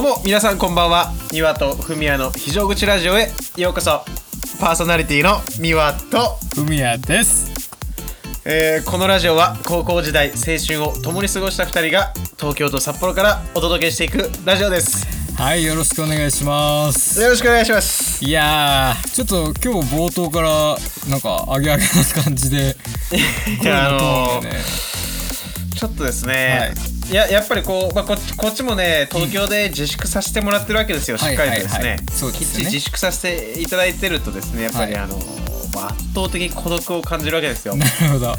どうも皆さんこんばんは。三輪とふみやの非常口ラジオへようこそ。パーソナリティの三輪と、ふみやです。えーこのラジオは高校時代青春を共に過ごした2人が東京と札幌からお届けしていくラジオです。はいよろしくお願いします。よろしくお願いします。いやーちょっと今日冒頭からなんかアゲアゲな感じで いやあのーちょっとですね、い、ややっぱりこう、まあ、こっちこっちもね東京で自粛させてもらってるわけですよ、しっかりとですね,、きっちり自粛させていただいてるとですねやっぱり、はい。あのまあ圧倒的に孤独を感じるわけですよ、なるほど。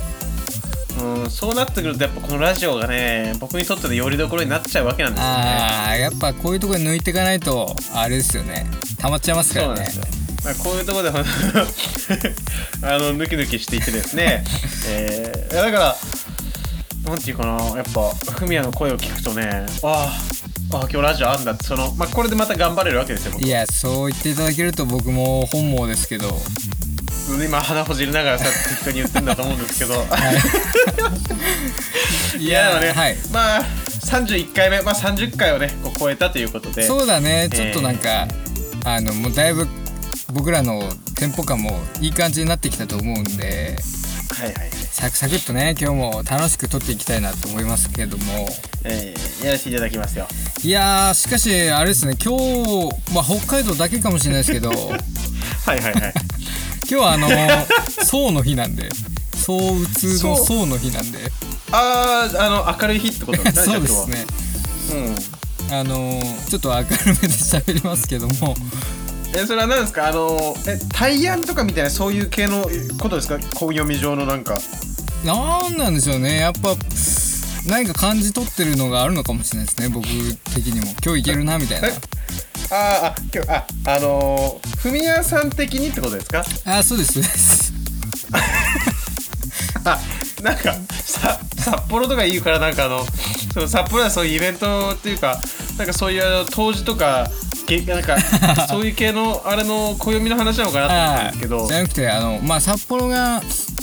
うん、そうなってくるとやっぱこのラジオがね僕にとっての拠り所になっちゃうわけなんですよね。あーやっぱこういうところに抜いていかないとあれですよね。溜まっちゃいますからね。そうなんですよ、まあ、こういうところで あの抜き抜きしていってですね、えーだからなんていうかなやっぱフミヤの声を聞くとねあああ今日ラジオあんだってその、まあ、これでまた頑張れるわけですよ僕。いやそう言っていただけると僕も本望ですけど。今鼻ほじりながらさ適当に言ってんだと思うんですけど。い。いやでもね、はい。まあ31回目、まあ、30回をねこう超えたということで。そうだね。えー。ちょっとなんか、あのもうだいぶ僕らのテンポ感もいい感じになってきたと思うんで。はいはいはい、サクサクっとね今日も楽しく撮っていきたいなと思いますけども。えーやらせていただきますよ。いやーしかしあれですね今日、まあ、北海道だけかもしれないですけど。はいはいはい。今日はあの宋 の日なんで。躁うつの宋の日なんで。あああの明るい日ってことですね そうですね。うん。あのちょっと明るめで喋りますけども。えそれは何ですか？あのえ大安とかみたいなそういう系のことですか？小読み上のなんかなんなんでしょうね。やっぱ何か感じ取ってるのがあるのかもしれないですね。僕的にも。今日いけるなみたいな。えあーあ今日ああのー、ふみやさん的にってことですか？あそうですそうです。あなんかさ札幌とか言うからなんかあのその札幌ではそういうイベントっていうかなんかそういうあの当時とかげなんか そういう系のあれの暦の話なのかなと思ったんですけど。じゃなくてあのまあ札幌が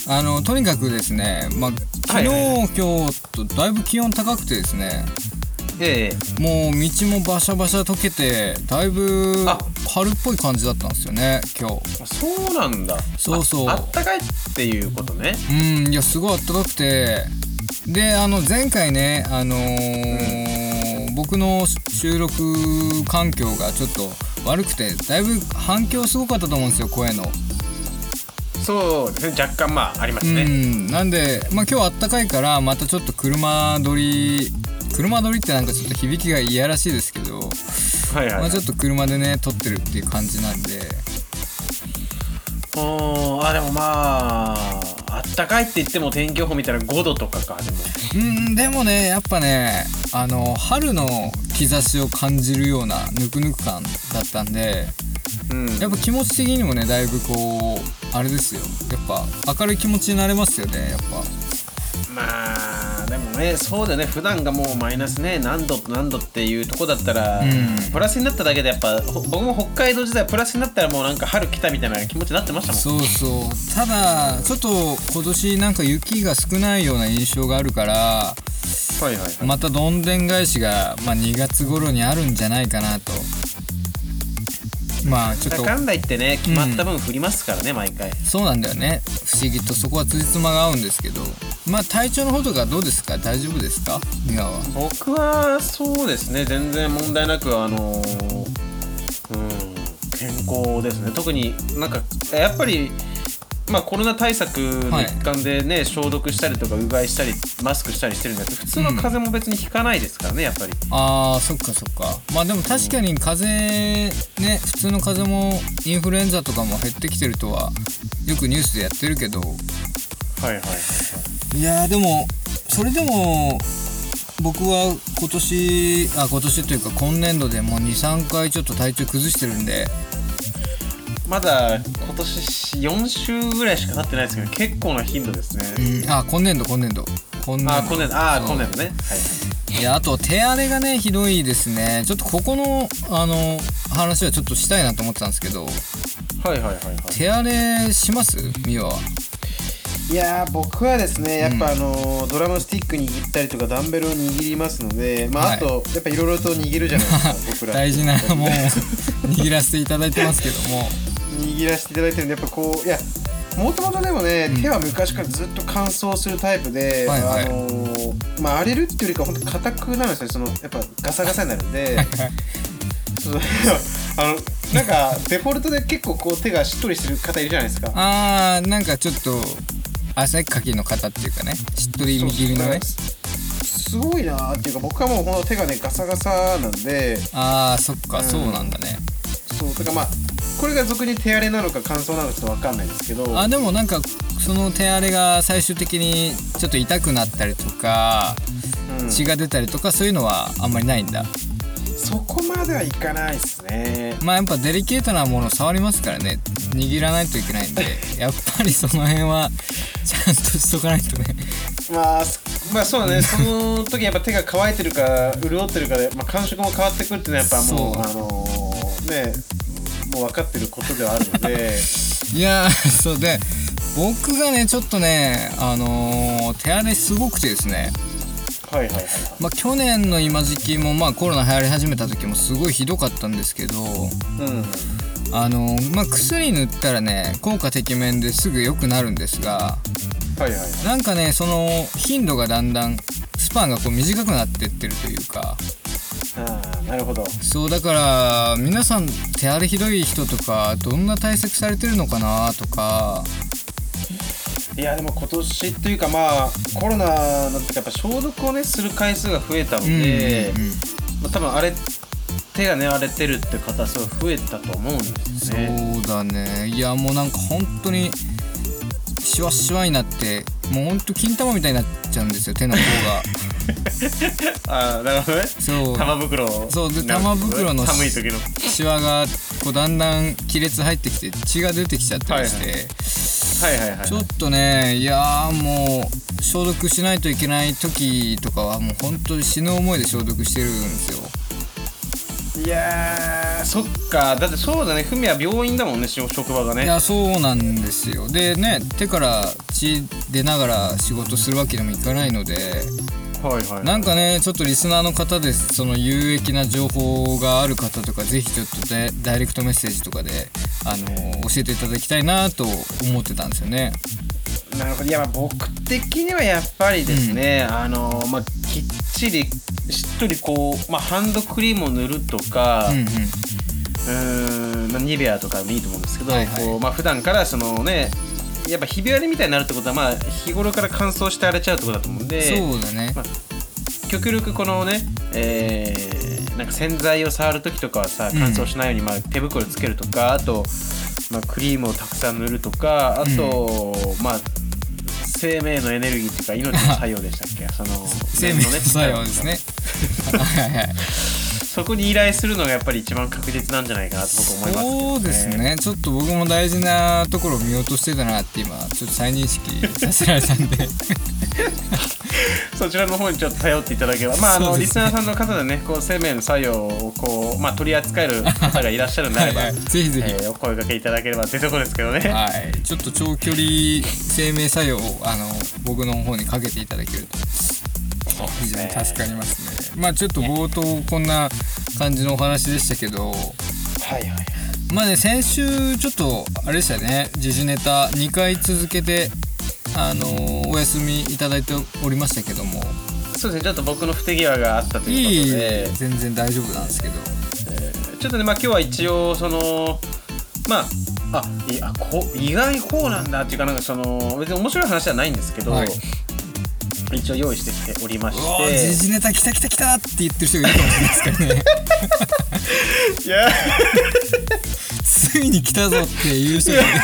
あのとにかくですねまあ昨日、はいはい。は今日とだいぶ気温高くてですねええ。もう道もバシャバシャ溶けてだいぶあ。春っぽい感じだったんですよね今日。あそうなんだ。そうそう。ああったかいっていうことね。うんいやすごい暖かくて。であの前回ねあのー僕の収録環境がちょっと悪くてだいぶ反響すごかったと思うんですよ声のそうですね若干まあありますうね、ん。なんでまあ今日あったかいからまたちょっと車撮り車撮りってなんかちょっと響きがいやらしいですけど、はいはい、はい。まあ、ちょっと車でね撮ってるっていう感じなんで。おーあでもまああったかいって言っても天気予報見たら5度とかかでも。うんでもねやっぱねあの春の兆しを感じるようなぬくぬく感だったんでうん。やっぱ気持ち的にもねだいぶこうあれですよ。やっぱ明るい気持ちになれますよねやっぱ。まあでもねそうだよね。普段がもうマイナスね。何度と何度っていうとこだったら、うん。プラスになっただけでやっぱほ僕も北海道時代プラスになったらもうなんか春来たみたいな気持ちになってましたもん。そうそう。ただちょっと今年なんか雪が少ないような印象があるからはいはいはい、またどんでん返しが、まあ、2月頃にあるんじゃないかなとまあちょっと。かんだ言ってね決まった分降りますからね、毎回。そうなんだよね。不思議とそこはつじつまが合うんですけど。まあ体調の方とかどうですか？大丈夫ですか？美和は。僕はそうですね。全然問題なくあのーうん健康ですね。特になんかやっぱりまあコロナ対策の一環でね、消毒したりとかうがいしたりマスクしたりしてるんだけど普通の風邪も別にひかないですからねやっぱり。あーそっかそっか。まあでも確かに風邪ね普通の風邪もインフルエンザとかも減ってきてるとはよくニュースでやってるけど。はいはいはい。はいいやーでもそれでも僕は今年あ今年というか今年度でもう23回ちょっと体調崩してるんでまだ今年4週ぐらいしか経ってないですけど結構な頻度ですね、うん。あ今年度今年度。今年度。あ今年度。あ今年度ね。はいい。やあと手荒れがねひどいですね。ちょっとここのあの話はちょっとしたいなと思ってたんですけど。はいはいはいはい。手荒れします？ミワは。いやー僕はですねやっぱあのードラムスティック握ったりとかダンベルを握りますのでまあはい。あとやっぱいろいろと握るじゃないですか僕ら。大事なもう 握らせていただいてますけども握らせていただいてるんでやっぱこういやもともとでもね、手は昔からずっと乾燥するタイプで、はいはい。あのーまあ荒れるっていうよりか本当硬くなるんですね。そのやっぱガサガサになるんで。あのなんかデフォルトで結構こう手がしっとりしてる方いるじゃないですか。あーなんかちょっと汗っかきの方っていうかね。しっとり握りのね。すごいなーっていうか僕はもうほんと手がねガサガサなんで。あーそっか、うんそうなんだね。そうだからまあこれが俗に手荒れなのか乾燥なのかちょっと分かんないですけどあでもなんかその手荒れが最終的にちょっと痛くなったりとかうん。血が出たりとかそういうのはあんまりないんだ。そこまではいかないですね。まあやっぱデリケートなもの触りますからね。握らないといけないんで やっぱりその辺はちゃんとしとかないとね。まあすまあそうだね。その時やっぱ手が乾いてるか潤ってるかで、まあ、感触も変わってくるっていうのはやっぱもう。あのーねもう分かってることではあるので。いやーそうで僕がねちょっとねあのー手荒れすごくてですね。はいはいはい。まあ去年の今時期もまあコロナ流行り始めた時もすごいひどかったんですけどうん。あのーまあ薬塗ったらね効果てきめんですぐ良くなるんですがはいはいはい。なんかねその頻度がだんだんスパンがこう短くなってってるというかなるほど。そうだから皆さん手荒れひどい人とかどんな対策されてるのかなとか。いやでも今年っていうかまあコロナの時やっぱ消毒をねする回数が増えたので、うんうんうん。まあ、多分あれ手がね荒れてるって方すごい増えたと思うんですね。そうだね。いやもうなんか本当にシワシワになってもうほんと金玉みたいになっちゃうんですよ手の方が。ああなるほどね。そう。玉袋。そうで玉袋の寒い時の。シワがこうだんだん亀裂入ってきて血が出てきちゃったりして、はいはい。はいちょっとねいやーもう消毒しないといけない時とかはもう本当に死ぬ思いで消毒してるんですよいやーそっか。だってそうだね。ふみは病院だもんねし職場がね。いやそうなんですよ。でね手から血出ながら仕事するわけにもいかないので。はいはい。なんかねちょっとリスナーの方でその有益な情報がある方とかぜひちょっとダイダイレクトメッセージとかであの教えていただきたいなと思ってたんですよね。なるほど。いやまあ僕的にはやっぱりですね、あのまあきっちりしっとりこう、まあ、ハンドクリームを塗るとか、うんうんうーんまあ、ニベアとかでもいいと思うんですけど、はいはい。こうまあ普段からそのねやっぱひび割れみたいになるってことはまあ日頃から乾燥して荒れちゃうってことだと思うんでそうだね。ま極力このね、えーなんか洗剤を触る時とかはさうん。乾燥しないようにまあ手袋つけるとか、あと、まあ、クリームをたくさん塗るとかあと、まあ生命のエネルギーっていうか命の作用でしたっけ？その生命の作用ですね そこに依頼するのがやっぱり一番確実なんじゃないかなと僕思いますね、そうですね。ちょっと僕も大事なところを見落としてたなって今ちょっと再認識させられたんで。そちらの方にちょっと頼っていただければ まああの、リスナーさんの方でねこう生命の作用をこう、まあ、取り扱える方がいらっしゃるんであればはいはい。ぜひぜひ。えーお声掛けいただければっていうところですけどね。はい。ちょっと長距離生命作用をあの僕の方にかけていただけると非常に助かりますねまあちょっと冒頭こんな感じのお話でしたけど。はいはいまあね先週ちょっとあれでしたね。時事ネタ2回続けてあのお休みいただいておりましたけども。そうですね。ちょっと僕の不手際があったということで。全然大丈夫なんですけど。ちょっとねまあ今日は一応そのまああいあこ意外にこうなんだっていうかなんかその別に面白い話じゃないんですけど、はい一応用意してきておりまして。時事ネタ来た来た来たって言ってる人がいるかもしれないですからね。いやついに来たぞっていう人がいる。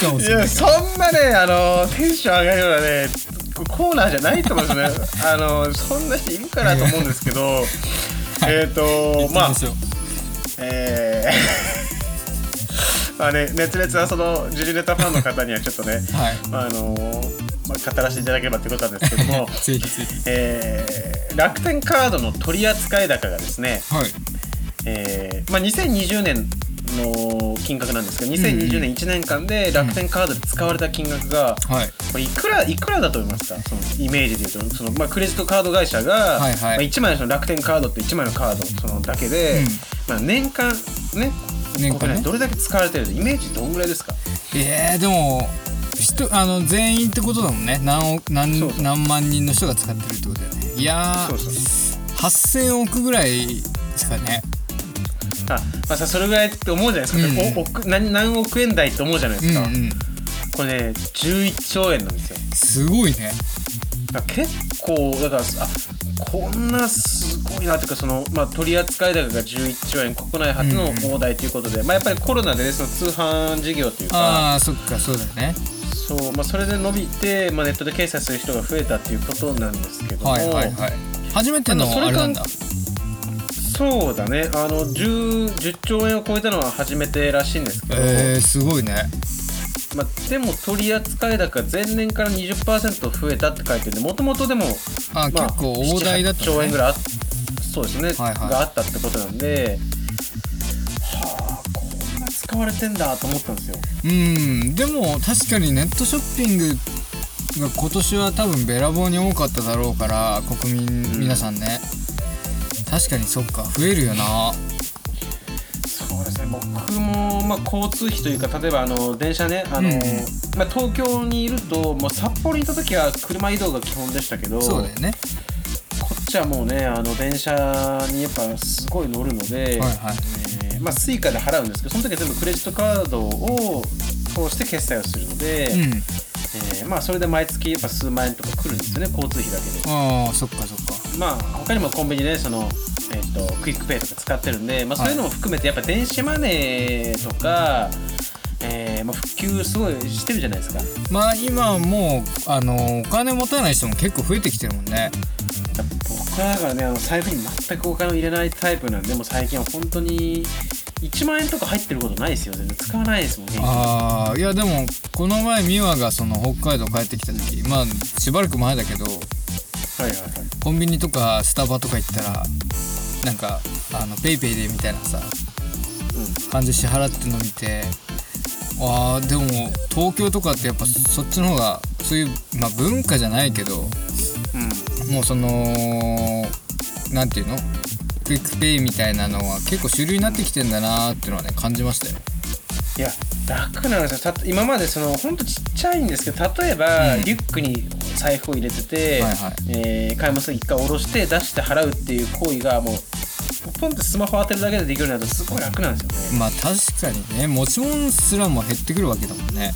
かもしれない。そんなねあのテンション上がるようなねコーナーじゃないと思うんですよねあのそんな人いるかなと思うんですけどえっとまあえーまあね熱烈なそのジュリネタファンの方にはちょっとねはい。まああのまあ、語らせていただければということなんですけども、えー楽天カードの取り扱い高がですね、はい。えーまあ、2020年の金額なんですけど2020年1年間で楽天カードで使われた金額が、はい。これいくらいくらだと思いますか？そのイメージで言うと。その、まあ、クレジットカード会社が、まあ、1枚のその楽天カードって1枚のカードそのだけで、うん。まあ、年間ね年間ね。どれだけ使われてるイメージどんぐらいですか？えー、でも人あの全員ってことだもんね。何億何何万人の人が使ってるってことだよね。いやーそうそう8000億ぐらいですかね。あ、まあ、さそれぐらいって思うじゃないですか、うん。お億何何億円台って思うじゃないですか、うんうんこれね11兆円なんですよ。すごいね。結構だからあこんなすごいなというかその、まあ、取扱高が11兆円国内初の大台ということで、まあ、やっぱりコロナでねその通販事業というか。ああそっかそうだよね。そう、まあ、それで伸びて、まあ、ネットで決済する人が増えたっていうことなんですけども、はいはいはい。初めてのあれなんだ。そうだね。あの 10, 10兆円を超えたのは初めてらしいんですけど、えー、すごいねまあ、でも取扱高前年から20%増えたって書いてるんでもともとでもあ、まあ結構大台だった7 8兆円ねぐらいあそうですね、はいはい。があったってことなんではあこんな使われてんだと思ったんですよ。うんでも確かにネットショッピングが今年は多分べらぼうに多かっただろうから国民皆さんね、確かにそっか増えるよなそうですね。僕も、まあ、交通費というか例えばあの電車ねあの、うん。うんまあ、東京にいるともう札幌にいた時は車移動が基本でしたけどそうだよね。こっちはもうねあの電車にやっぱすごい乗るので、はいはい。えーまあ、スイカで払うんですけどその時は全部クレジットカードを通して決済をするので、うん。えーまあ、それで毎月やっぱ数万円とか来るんですよね交通費だけで。ああそっかそっか。まあ他にもコンビニでその、えー、とクイックペイとか使ってるんで、まあ、そういうのも含めてやっぱ電子マネーとか、えーまあ、普及すごいしてるじゃないですか。まあ今はもうあのお金持たない人も結構増えてきてるもんね。僕はだからねあの財布に全くお金を入れないタイプなんでもう最近は本当に1万円とか入ってることないですよ。全然使わないですもんね。ああいやでもこの前美和がその北海道帰ってきた時まあしばらく前だけどはいはいはい。コンビニとかスタバとか行ったらなんかあのペイペイでみたいなさ感じで支払ってるの見てあーでも東京とかってやっぱそっちの方がそういう、まあ、文化じゃないけどうん、うんもうそのなんていうの？クイックペイみたいなのは結構主流になってきてんだなーっていうのはね感じましたよいや楽なんですよ。た今までそのほんとちっちゃいんですけど例えば、うん。リュックに財布を入れてて、はいはい。えー買い物先一回下ろして出して払うっていう行為がもうポンってスマホ当てるだけでできるようになるとすごい楽なんですよね、まあ確かにね。持ち物すらも減ってくるわけだもんね。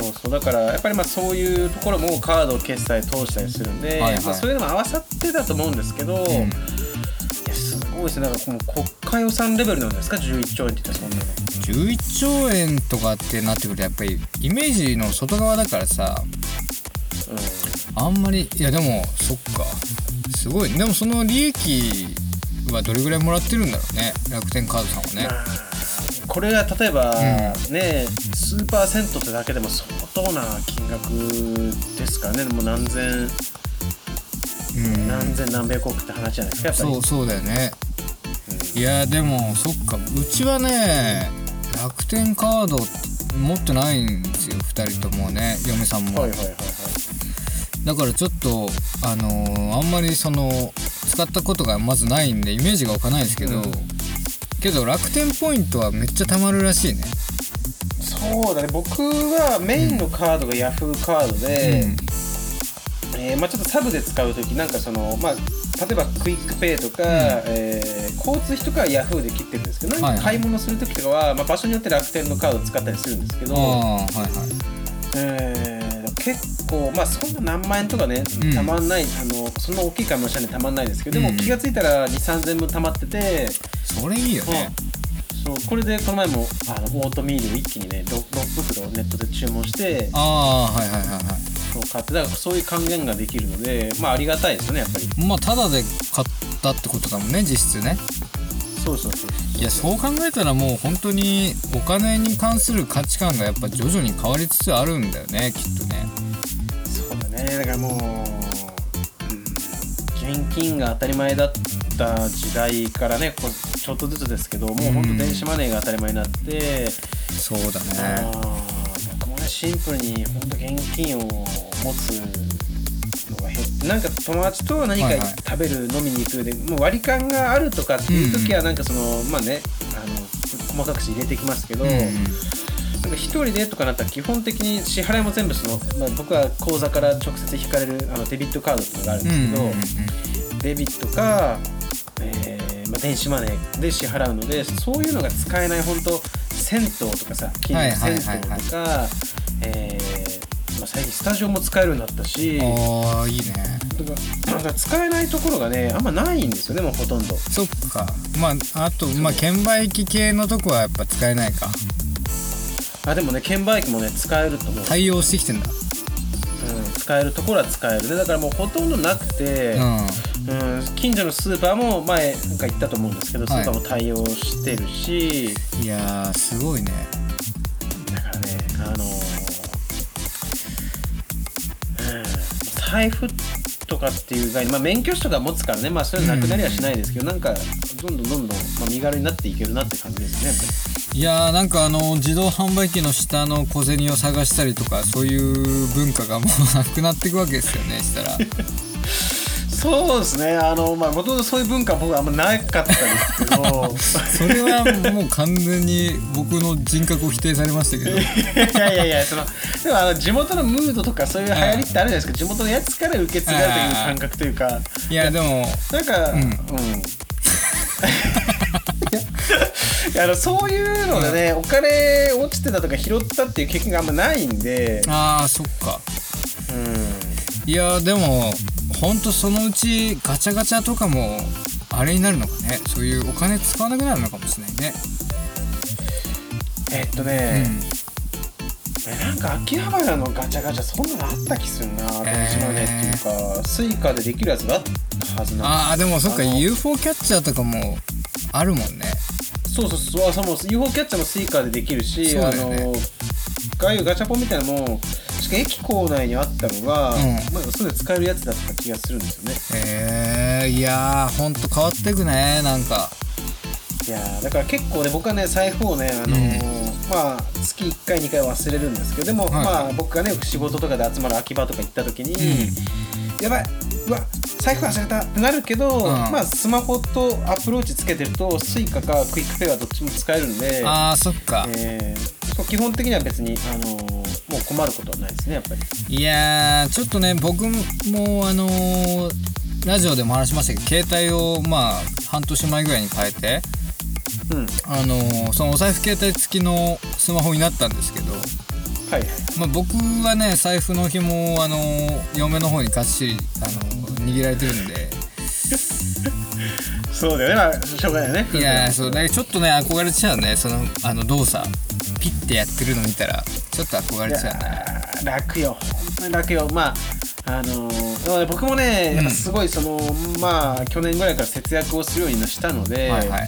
そうそう。だからやっぱりまあそういうところもカード決済通したりするんで、はいはい。まあ、そういうのも合わさってだと思うんですけど、いやすごいですね。なんかもう国家予算レベルなんですか？11兆円って言ったらそんな。の11兆円とかってなってくるとやっぱりイメージの外側だからさうあんまりいやでもそっか。すごい。でもその利益はどれぐらいもらってるんだろうね。楽天カードさんはね。んまあこれが例えば、うね数パーセントってだけでも相当な金額ですからねもう何千うん。何千何百億って話じゃないですかやっぱり。そうそうだよねいやでもそっか。うちはね楽天カード持ってないんですよ2人ともね嫁さんも、はいはいはいはい。だからちょっとあのーあんまりその使ったことがまずないんでイメージが湧かないですけど、うん。けど楽天ポイントはめっちゃ貯まるらしいね。そうだね。僕はメインのカードがヤフーカードで、えーまあ、ちょっとサブで使う時なんかそのまあ例えばクイックペイとか、えー交通費とかはヤフーで切ってるんですけど、はいはい。買い物する時とかは、まあ、場所によって楽天のカードを使ったりするんですけど、はいはい。えー結構まあそんな何万円とかねうん。たまんない、あのそんな大きい買い物したらたまんないですけど、でうん。も気が付いたら23000分たまってて、それいいよね、そうこれでこの前もあのオートミールを一気にね 6, 6袋ネットで注文してああはいはいはいはそう買ってだからそういう還元ができるのでまあありがたいですよねやっぱり。いまあタダで買ったってことだもんね実質ね。そうそうそういやそう考えたらもう本当にお金に関する価値観がやっぱ徐々に変わりつつあるんだよねきっとね。そうだね。だからもう、うん、現金が当たり前だった時代からねこうちちょっとずつですけどもう本当電子マネーが当たり前になって、そうだあねー僕もねシンプルに本当現金を持つのが減ってなんか友達と何かはいはい。食べる、飲みに行くでもう割り勘があるとかっていう時はなんかその、まあねあの細かくして入れてきますけど、うんうん。なんか一人でとかなったら基本的に支払いも全部その、まあ、僕は口座から直接引かれるあのデビットカードっていうのがあるんうんですけど、うんうんデビットか、えーまあ、電子マネーで支払うのでそういうのが使えない本当銭湯とかさ近所の銭湯とか、えーまあ、最近スタジオも使えるようになったしああいいね。だから使えないところがねあんまないんですよねもうほとんど。そっか。まああとまあ券売機系のとこはやっぱ使えないか。あでもね券売機もね使えると思う、対応してきてんだ。うん、使えるところは使えるね。だからもうほとんどなくて、ううん、近所のスーパーも前なんか行ったと思うんですけど、スはい。ーパーも対応してるし。んいやーすごいね財布とかっていう概念、まあ、免許証とか持つからね、まあ、そういうのなくなりはしないですけど、なんかどんどんどんどん、まあ、身軽になっていけるなって感じですね。やっぱりいやーなんかあの自動販売機の下の小銭を探したりとかそういう文化がもうなくなっていくわけですよねしたら そうですね。あのまあもともとそういう文化は僕はあんまなかったですけど。それはもう完全に僕の人格を否定されましたけど。いやいやいやそのでもあの地元のムードとかそういう流行りってあるじゃないですか。地元のやつから受け継がれている感覚というか。いやでもなんかうん、いやいやあのそういうのでね、お金落ちてたとか拾ったっていう経験があんまないんで、ああそっか。うん、いやでもほんとそのうちガチャガチャとかもあれになるのかね。そういうお金使わなくなるのかもしれないね。えっとうね、ん。えなんか秋葉原のガチャガチャそんなのあった気するな電子マネーっていうか、スイカでできるやつがあったはずなんああでもそっか UFO キャッチャーとかもあるもんね。そうそうそうあそう UFO キャッチャーもスイカでできるし、そうあのああいうガチャポンみたいなのも確か駅構内にあったのが、うん。なんかそれで使えるやつだった気がするんですよね。へえいやーほんと変わってくねなんか。いやーだから結構ね僕はね財布をね、あのーまあ月1回2回忘れるんですけどでも、はい。まあ僕がね仕事とかで集まる秋葉とか行った時に、うやばいうわ財布忘れたってなるけど、ん。まあスマホと Apple Watch つけてるとスイカかクイックペイはどっちも使えるんで、ああそっか。えー基本的には別に、あのーもう困ることはないですねやっぱり。いやーちょっとね僕もあのーラジオでも話しましたけど携帯をまあ半年前ぐらいに変えてうん。あのーそのお財布携帯付きのスマホになったんですけど、はい。はいまあ、僕はね財布の紐をあのー嫁の方にがっしり、あのー握られてるんで。そうだよね。まあしょうがないよね。いやーそう。だちょっとね憧れちゃうねそのあの動作ピッてやってるの見たらちょっと憧れちゃうねー楽よ。楽よ。まああのー僕もねやっぱすごいその、まあ去年ぐらいから節約をするようにしたので、はいはい。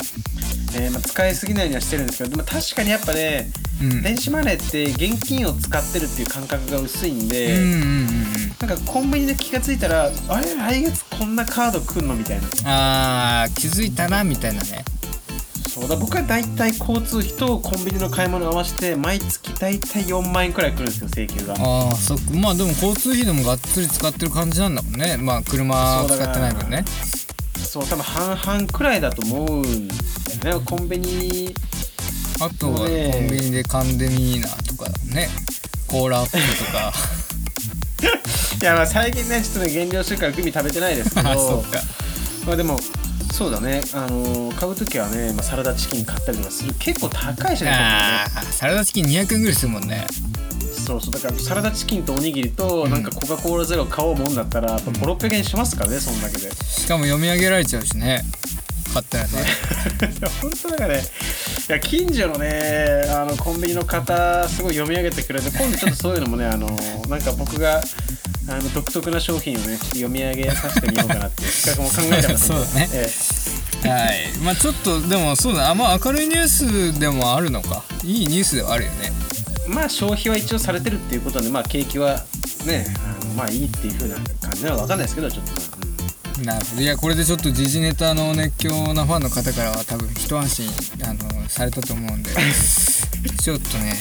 えーまあ、使いすぎないようにはしてるんですけどでも確かにやっぱね、うん。電子マネーって現金を使ってるっていう感覚が薄いんで、うんうんうんうん。なんかコンビニで気がついたらあれ来月こんなカード来んのみたいな。あー気づいたなみたいなねそうだ僕は大体交通費とコンビニの買い物合わせて毎月大体4万円くらい来るんですよ請求が。ああそっか。まあでも交通費でもがっつり使ってる感じなんだもんね。まあ車使ってない分ね。そう多分半々くらいだと思うんだよね。コンビニあとはコンねビニでカンデミーナとかね。コーラアップとか。いやまあ最近ねちょっとね減量してるからグミ食べてないですけど。あそっか。まあでもそうだね。あのー買う時はね、まあ、サラダチキン買ったりとかする。結構高いしねああサラダチキン200円ぐらいするもんね。そうそう。だからサラダチキンとおにぎりとなんかコカ・コーラゼロ買おうもんだったらやっぱ5600円しますからねそんだけで。しかも読み上げられちゃうしね買ったらね。本当だからね。いや近所のねあのコンビニの方すごい読み上げてくれて今度ちょっとそういうのもねあのなんか僕があの独特な商品をねちょっと読み上げさせてみようかなっていう 企画も考えてますそうだね。えはい。まあちょっとでもそうだ。あんま明るいニュースでもあるのか。いいニュースではあるよね。えまあ消費は一応されてるっていうことでまあ景気はねあのまあいいっていう風な感じなのか分かんないですけどちょっと、なるほどいやこれでちょっと時事ネタの熱狂なファンの方からは多分一安心あのされたと思うんで。ちょっとね。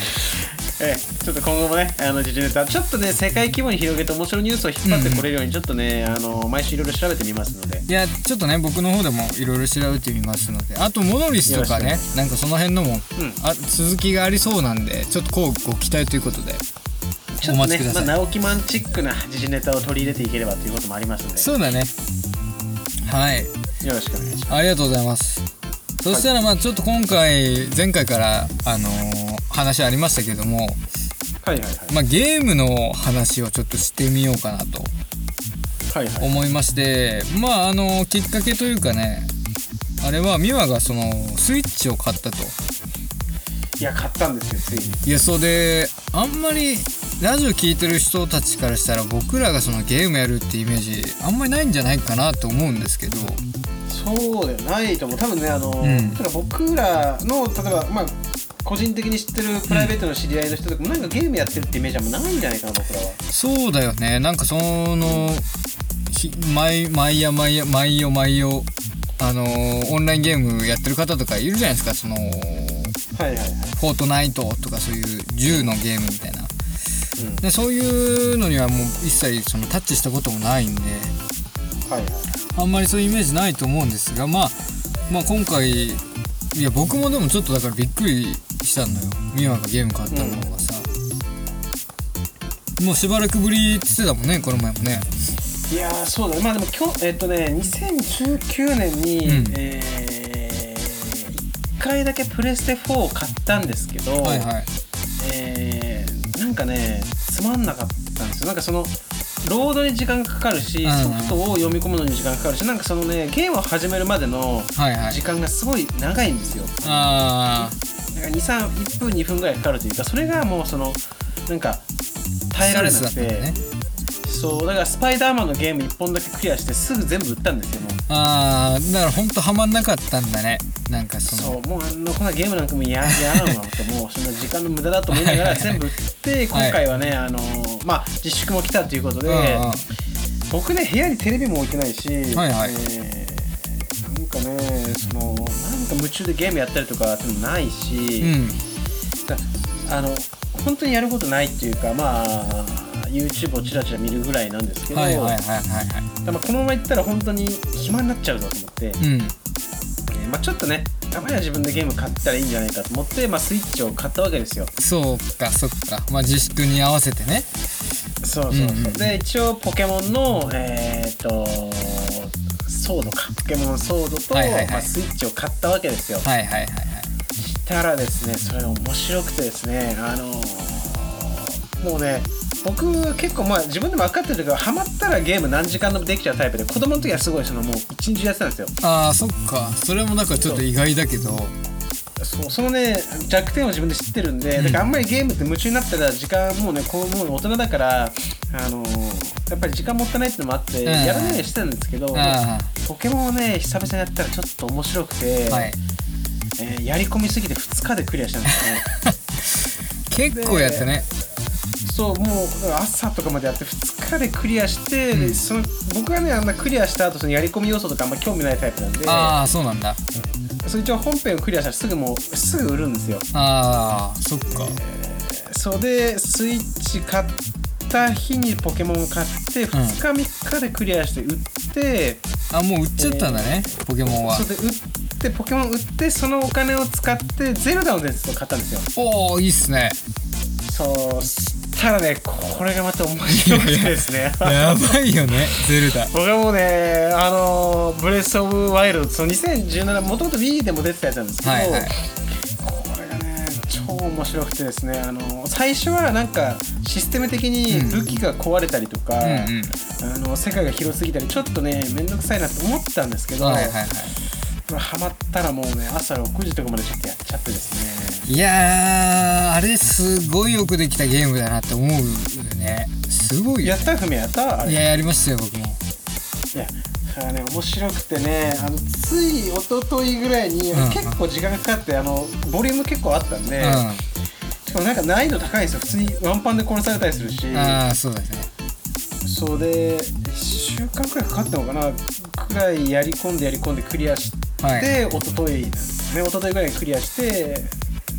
ええ、ちょっと今後もね、あの時事ネタ、ちょっとね、世界規模に広げて面白いニュースを引っ張ってこれるように、ちょっとね、あの毎週いろいろ調べてみますので。いやちょっとね僕の方でもいろいろ調べてみますので。あとモノリスとかねなんかその辺のも、うん。あ続きがありそうなんでちょっとこうご期待ということでおちょっとねまあ、直木マンチックな時事ネタを取り入れていければということもありますので、そうだねはいよろしくお願いしまありがとうございますそしたらまあちょっと今回前回からあのー話ありましたけども、す。はいはいはい。まあ、ゲームの話をちょっとしてみようかなとはいはい。思いましてまああのきっかけというかねあれは美和がそのスイッチを買ったといや、買ったんですよ、ついに。いやそうであんまりラジオ聞いてる人たちからしたら僕らがそのゲームやるってイメージあんまりないんじゃないかなと思うんですけど。そうだよないと思う。多分ねあの、ん。だから僕らの例えばまあ個人的に知ってるプライベートの知り合いの人とかもなんかゲームやってるってイメージはもうないんじゃないかな僕らは。そうだよね。なんかそのひ毎毎夜毎夜毎夜毎夜あのーオンラインゲームやってる方とかいるじゃないですか。そのはいはいはい、フォートナイトとかそういう銃のゲームみたいな。うん、でそういうのにはもう一切そのタッチしたこともないんで。はいはい。あんまりそういうイメージないと思うんですがまあまあ今回いや僕もでもちょっとだからびっくりしたんだよ。美和がゲーム買ったのがさ、もうしばらくぶりって言ってたもんねこの前もね。いやーそうだね。まあでも今日えっとね2019年に、うん。え1回だけプレステ4を買ったんですけど、はいはい。えーかねつまんなかったんですよ。なんかそのロードに時間がかかるし、うん。うんソフトを読み込むのに時間がかかるしなんかそのねゲームを始めるまでのはいはい。時間がすごい長いんですよ、あなんか23 1分2分ぐらいかかるというかそれがもうそのなんかあ耐えられなくて、ねそうだからスパイダーマンのゲーム1本だけクリアしてすぐ全部売ったんですよもう。ああだからほんとハマんなかったんだね。なんかその。そうもうあのこんなゲームなんかもう嫌嫌なのともうそんな時間の無駄だと思いながら全部売って今回はね、あのまあ自粛も来たということで、うんうん。僕ね部屋にテレビも置いてないし、はいはい。えーなんかねそのなんか夢中でゲームやったりとかっていうのもないし、うん。だあの本当にやることないっていうかまあ YouTube をチラチラ見るぐらいなんですけど、はいはいはいはいこのままいったら本当に暇になっちゃうぞと思って、うん。えーまあ、ちょっとねたまには自分でゲーム買ったらいいんじゃないかと思って、まあ、スイッチを買ったわけですよ。そうかそっか。まあ自粛に合わせてね。そうそうそう、うんうんで一応ポケモンのえーっとソードか。ポケモンソードと、はいはいはい。まあ、スイッチを買ったわけですよ。はいはいはいはい。したらですねそれが面白くてですねあのーもうね僕結構まあ自分でも分かってるけどハマったらゲーム何時間でもできちゃうタイプで子供の時はすごいそのもう一日やってたんですよ。ああそっか。それもなんかちょっと意外だけど。そうそのね弱点を自分で知ってるんで、うん。だからあんまりゲームって夢中になったら時間もうねこうもう大人だからあのーやっぱり時間もったいないっていうのもあって、ん。やらないようにしてたんですけど、あポケモンをね久々にやったらちょっと面白くて、あはい。えーやり込みすぎて2日でクリアしたんですね。結構やったねそうもう朝とかまでやって2日でクリアして、うん。でその僕がねあんなクリアした後そのやり込み要素とかあんま興味ないタイプなんでああそうなんだ。それ一応本編をクリアしたらすぐもうすぐ売るんですよ。ああそっか。そうでスイッチ買った日にポケモンを買って2日3日でクリアして売って、あもう売っちゃったんだね、ポケモンは。それで売ってポケモン売ってそのお金を使ってゼルダの伝説を買ったんですよ。おおいいっすね。そうしたらねこれがまた面白くてですね。やばいよねゼルダ。僕はもうねあのブレス・オブ・ワイルドその2017もともと Wii でも出てたやつなんですけど、はいはいこれがね超面白くてですねあの最初はなんかシステム的に武器が壊れたりとか、うんうん。あの世界が広すぎたりちょっとね面倒くさいなって思ったんですけど、はいはいはいハマったらもうね朝6時とかまでちょっとやっちゃってですねいやあれすごいよくできたゲームだなって思うよねすごいよやったふみやったいややりましたよ僕もいやそれはね面白くてねあのつい一昨日ぐらいに、うん結構時間がかかってあのボリューム結構あったんで、うしかもなんか難易度高いんですよ普通にワンパンで殺されたりするしああそうですねそうで1週間くらいかかったのかなくらいやり込んでやり込んでクリアして、はい。一昨日ね一昨日ぐらいにクリアして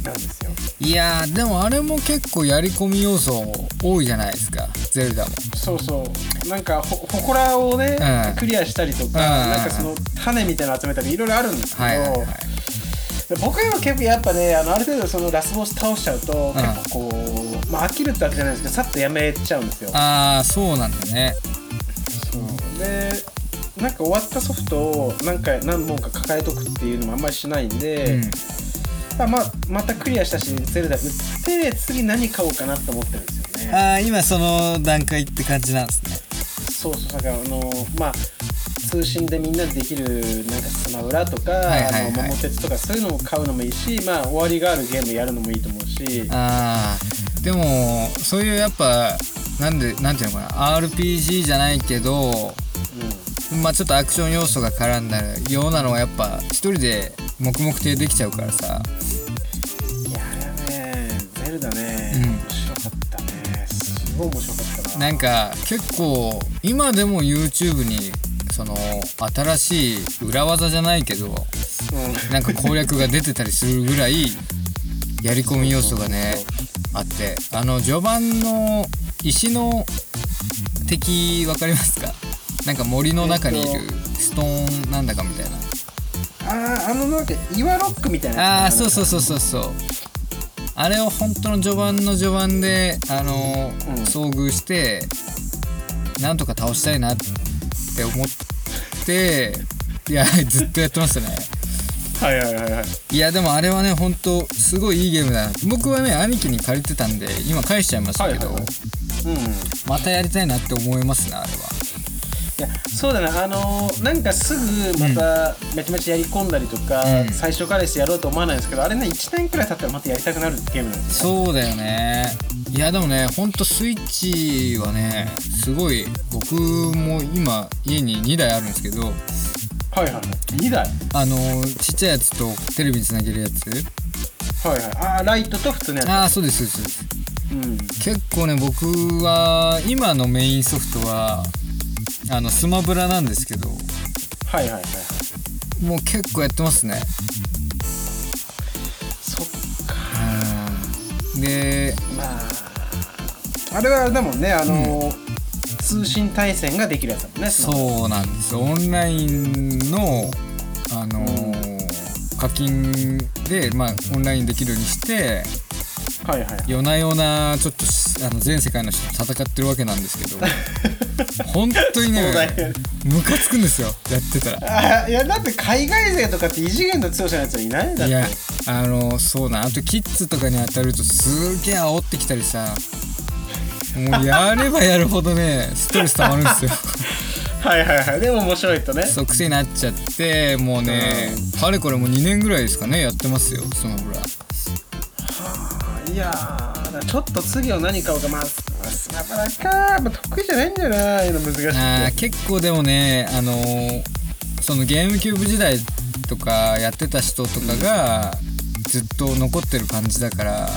なんですよ。いやーでもあれも結構やり込み要素多いじゃないですか。ゼルダも。そうそう。なんかほほこらをね、うん。クリアしたりとか、ん。なんかその種みたいなの集めたりいろいろあるんですけど、はいはいはい。で僕は結構やっぱねあのある程度そのラスボス倒しちゃうと、ん。結構こう、まあ、飽きるってわけじゃないですけどさっとやめちゃうんですよ。ああそうなんだね。そう。でなんか終わったソフトを何回何本か抱えとくっていうのもあんまりしないんで、うん。まあまたクリアしたしゼルダ売って次何買おうかなって思ってるんですよね。ああ今その段階って感じなんですね。そうそうだからあのまあ通信でみんなでできるなんかスマブラとか、はいはいはい。あの桃鉄とかそういうのを買うのもいいしまあ終わりがあるゲームやるのもいいと思うし。ああでもそういうやっぱなんでなんていうのかな RPG じゃないけどまあちょっとアクション要素が絡んだようなのはやっぱ一人で黙々とできちゃうからさ。うんいやあれはねゼルダね、うん。面白かったね。すごい面白かったな。なんか結構今でも YouTube にその新しい裏技じゃないけどうん。なんか攻略が出てたりするぐらいやり込み要素がねあって。あの序盤の石の敵わかりますか？なんか森の中にいるストーンなんだかみたいな。あーあのなんか岩ロックみたいなああそうそうそうそうそう。あれを本当の序盤の序盤であの、うん。遭遇してなんとか倒したいなって思っていやずっとやってましたね。はいはいはいはい。いやでもあれはね本当すごいいいゲームだな。僕はね兄貴に借りてたんで今返しちゃいましたけど、はいはいはい。うん。またやりたいなって思いますねあれはいやそうだな。あのーなんかすぐまためちゃめちゃやり込んだりとか、うん。最初からしてやろうと思わないんですけどあれね1年くらい経ったらまたやりたくなるゲームなんですよ。そうだよね。いやでもねほんとスイッチはねすごい僕も今家に2台あるんですけど。はいはい。はい2台？あのちっちゃいやつとテレビにつなげるやつ。はいはい。あーライトと普通のやつ。ああそうですそうです。うん。結構ね僕は今のメインソフトはあのスマブラなんですけど。はいはいはいはい。もう結構やってますね。そっか。うん。でまああれはあれだもんねあのー通信対戦ができるやつだもんねそうなんですオンラインのあのー課金で、まあ、オンラインできるようにしてはいはい夜な夜なちょっとしあの全世界の人と戦ってるわけなんですけど 本当にねムカつくんですよやってたら。あいやだって海外勢とかって異次元の強さのやつはいないだって。いやあのそうなあとキッズとかに当たるとすげえ煽ってきたりさもうやればやるほどねストレス溜まるんですよ。はいはいはい。でも面白いとね。そう癖になっちゃってもうねかれこれもう2年ぐらいですかねやってますよスマブラいやちょっと次は何買おうかまあススマブラか、まあ、得意じゃないんだよないうの難しくて。あー結構でもねあのーそのゲームキューブ時代とかやってた人とかがずっと残ってる感じだから。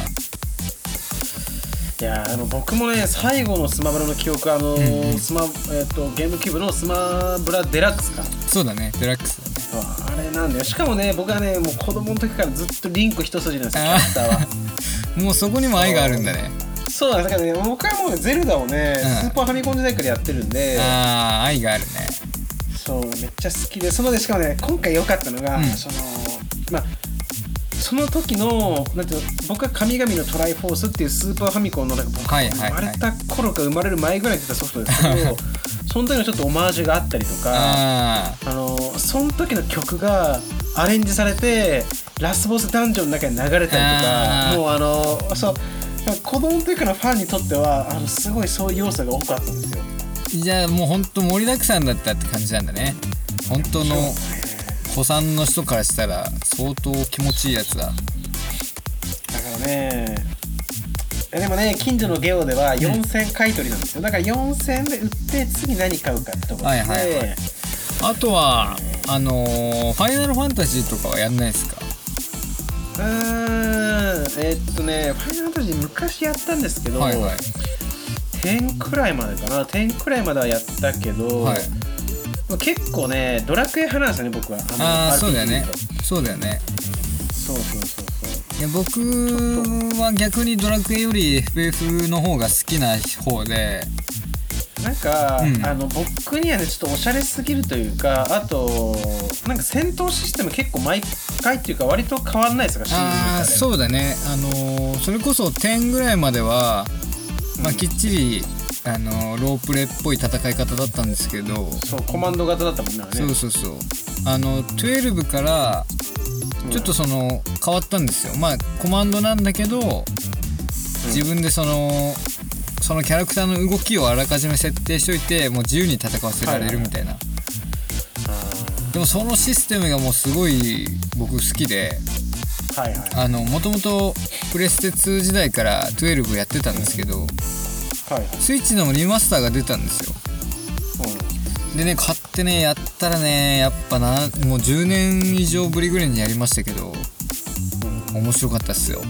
いやーあの僕もね最後のスマブラの記憶あのーうんうん。スマえっとゲームキューブのスマブラデラックスか。そうだねデラックスだね。あれなんだよ。しかもね僕はねもう子供の時からずっとリンク一筋なんですよキャラクターは もうそこにも愛があるんだね。そうなんです。だからね僕はもうねゼルダをね、うん。スーパーファミコン時代からやってるんで。ああ愛があるね。そうめっちゃ好きで。そのでしかもね今回良かったのが、うん。そのまあその時のなんていうの僕は神々のトライフォースっていうスーパーファミコンのなんか僕がはいはいはい。生まれた頃か生まれる前ぐらいに出たソフトですけど その時のちょっとオマージュがあったりとかああのその時の曲がアレンジされてラスボスダンジョンの中に流れたりとかもうあのそう子供の時からファンにとってはあのすごいそういう要素が多かったんですよ。じゃあもうほんと盛りだくさんだったって感じなんだね。本当の子さんの人からしたら相当気持ちいいやつだ。だからねえでもね近所のゲオでは4000買い取りなんですよ。だから4000で売って次何買うかってところで、はいはいはい。あとはあのーファイナルファンタジーとかはやんないですか？うーん。えーっとねファイナルファンタジー昔やったんですけど、はいはい。10くらいまでかな。10くらいまではやったけど、はい。結構ねドラクエ派なんですよね僕は。あのあそうだよね。とそうだよね。そうそうそうそう。いや僕は逆にドラクエより FF の方が好きな方で。なんか、うん。あの僕にはねちょっとおしゃれすぎるというかあとなんか戦闘システム結構毎回っていうか割と変わんないですかあそうだね。あのーそれこそ10ぐらいまでは、まあ、うん。きっちり、あのーロープレっぽい戦い方だったんですけど、そうコマンド型だったもんねそうそうそう。あの12からちょっとその変わったんですよ。まあコマンドなんだけど自分でそのそのキャラクターの動きをあらかじめ設定しといてもう自由に戦わせられるみたいな、でもそのシステムがもうすごい僕好きではいはい。はいあのもともとプレステ2時代から12やってたんですけどはいスイッチのリマスターが出たんですよ。うでね買ってねやったらねやっぱなもう10年以上ぶりぐらいにやりましたけど面白かったっすよ。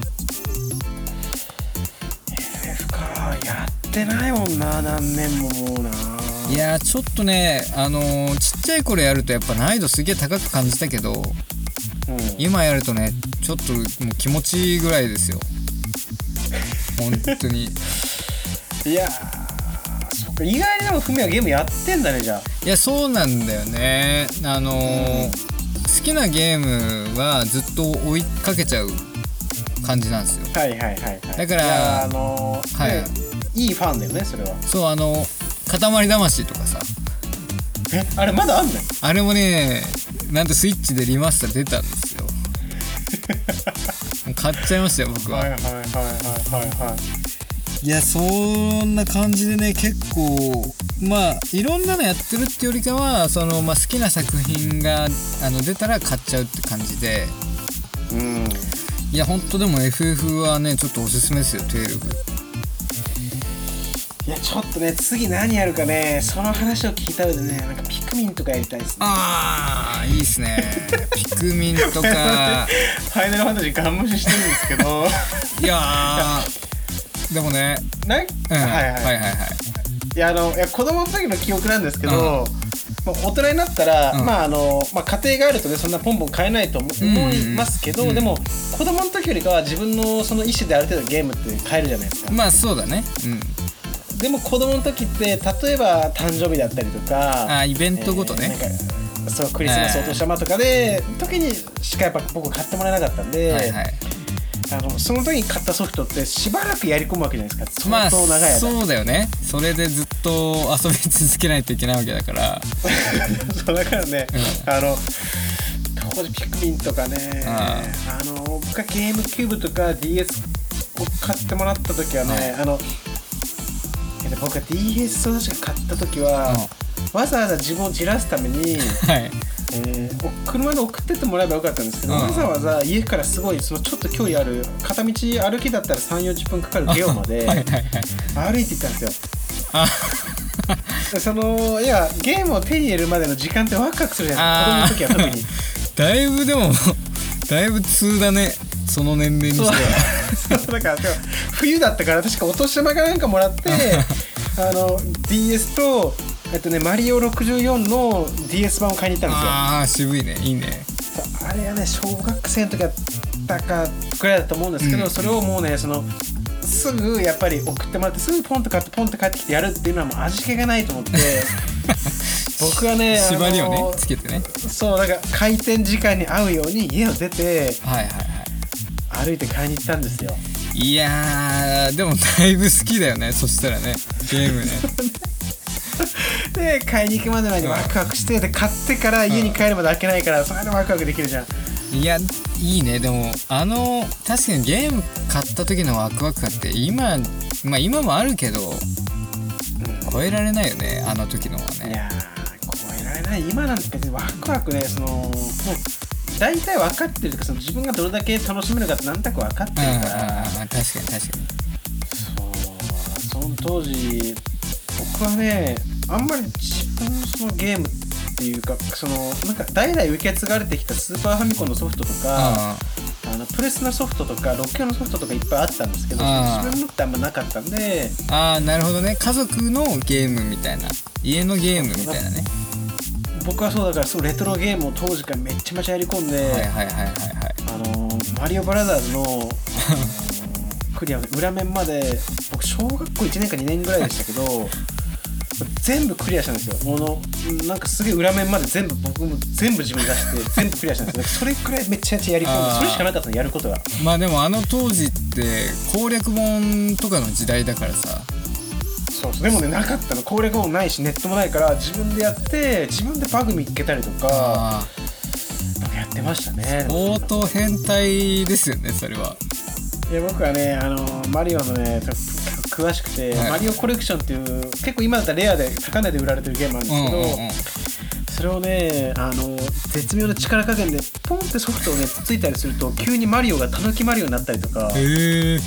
FF か。やってないもんな何年ももうな。いやーちょっとねあのーちゃい頃やるとやっぱ難易度すげえ高く感じたけどうん。今やるとねちょっともう気持ちいいぐらいですよ。本当に。いやーそっか意外にでもふみはゲームやってんだねじゃいやそうなんだよね。あのー好きなゲームはずっと追いかけちゃう感じなんですよ。あはいはいはいはい。だからあのーはい。ねいいファンだよねそれは。そうあの塊魂とかさえあれまだあんの？あれもねなんとスイッチでリマスター出たんですよ。もう買っちゃいましたよ僕は、はいはいはいはいはい。はいいやそんな感じでね結構まあいろんなのやってるってよりかはその、まあ、好きな作品があの出たら買っちゃうって感じで。うん。いやほんとでも FF はねちょっとおすすめですよ12いやちょっとね次何やるかねその話を聞いた上でねなんかピクミンとかやりたいですね。ああいいっすね。ピクミンとか。ファイナルファンタジーガン無視してるんですけど。いやーでもね。なんうん。はいはい、はい。はいはいい。やあのいや子供の時の記憶なんですけど、まあ、大人になったら、うん。まああのまあ、家庭があるとねそんなポンポン買えないと思いますけど、うん。でも子供の時よりかは自分のその意思である程度ゲームって買えるじゃないですか、まあそうだね。うんでも子供の時って例えば誕生日だったりとかあーイベントごとね、えーそうクリスマスお年玉とかで、時にしかやっぱ僕買ってもらえなかったんで、はいはい。あのその時に買ったソフトってしばらくやり込むわけじゃないですか。まあ相当長い間、そうだよね。それでずっと遊び続けないといけないわけだから。そうだからね、うあの当時ピクミンとかね。ああの僕がゲームキューブとか DS を買ってもらった時はね、はい。あのえっと僕が DS を確か買った時は、わざわざ自分をじらすために、はい。えーお車で送ってってもらえばよかったんですけど、うん。わざわざ家からすごいそのちょっと距離ある片道歩きだったら3 4 0分かかるゲオまではいはいはい歩いて行ったんですよ。そのいやゲームを手に入れるまでの時間ってワクワクするじゃないですか。子供の時は特に。だいぶでもだいぶ通だねその年齢にしては。そう。だからでも冬だったから確かお年玉かなんかもらってあの DS とえっとねマリオ64の DS 版を買いに行ったんですよ。ああ渋いね。いいね。あれはね小学生の時だったかくらいだと思うんですけど、うん。それをもうねそのすぐやっぱり送ってもらってすぐポンと買ってポンと帰ってきてやるっていうのはもう味気がないと思って。僕はね縛りをねつけてね。そうなんか開店時間に合うように家を出てはいはいは歩いて買いに行ったんですよ。いいやーでもだいぶ好きだよねそしたらねゲームね。で買いに行くまでの間にワクワクしてで買ってから家に帰るまで開けないからそれでワクワクできるじゃん。いやいいねでもあの確かにゲーム買った時のワクワク感って今まあ今もあるけど超えられないよねあの時のはいねやー超えられない。今なんて別にワクワクねそのもう大体分かってるとかその自分がどれだけ楽しめるかって何となく分かってるから、うん確かに確かに。そう。その当時僕はねあんまり自分のそのゲームっていうかそのなんか代々受け継がれてきたスーパーファミコンのソフトとかああのプレスのソフトとかロッキョのソフトとかいっぱいあったんですけど自分のってあんまなかったんで。ああなるほどね。家族のゲームみたいな。家のゲームみたいなね僕はそうだからそうレトロゲームを当時からめっちゃめちゃやり込んで、はいはいはいはいはい。あのーマリオブラザーズの、あのークリア裏面まで僕小学校1年か2年ぐらいでしたけど 全部クリアしたんですよ。ものなんかすげえ裏面まで全部僕も全部自分で出して 全部クリアしたんですよ。それくらいめっちゃやり込んでそれしかなかったのやることが。まあでもあの当時って攻略本とかの時代だからさそうそう。でもねなかったの。攻略もないしネットもないから自分でやって自分でバグ見つけたりとかやってましたね。相当変態ですよねそれは。いや僕はねあのマリオのね詳しくて、はい。マリオコレクションっていう結構今だったらレアで高値で売られてるゲームなんですけど、うんうんうん。それをねあの絶妙な力加減でポンってソフトをねついたりすると急にマリオがタヌキマリオになったりとかへえ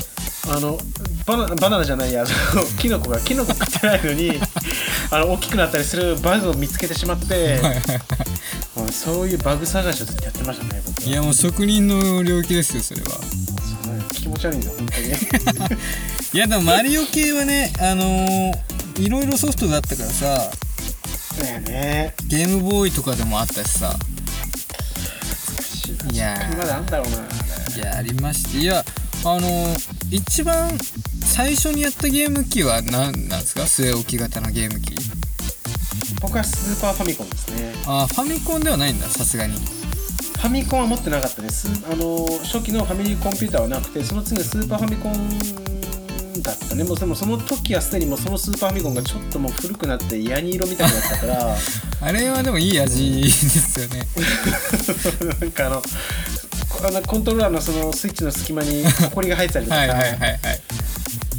あのバナバナナじゃないや キノコがキノコ食ってないのに あの大きくなったりするバグを見つけてしまってうんそういうバグ探しをずっとやってましたね僕いやもう職人の領域ですよそれは。気持ち悪いんですよ本当に。いやでもマリオ系はねあのーいろいろソフトがあったからさだよね。ゲームボーイとかでもあったしさ。い。やあんだろうなあれ。いやありましていやあのー一番最初にやったゲーム機は何なんですか？据え置き型のゲーム機。僕はスーパーファミコンですね。あーファミコンではないんださすがに。ファミコンは持ってなかったです。あの初期のファミリーコンピューターはなくてその次のスーパーファミコンだったね。もうでもその時はすでにもうそのスーパーファミコンがちょっともう古くなってヤニ色みたいになったから。あれはでもいい味ですよね。なんかあのこあのコントローラーのそのスイッチの隙間にホコリが入ってたりとか。はいはいはいはい。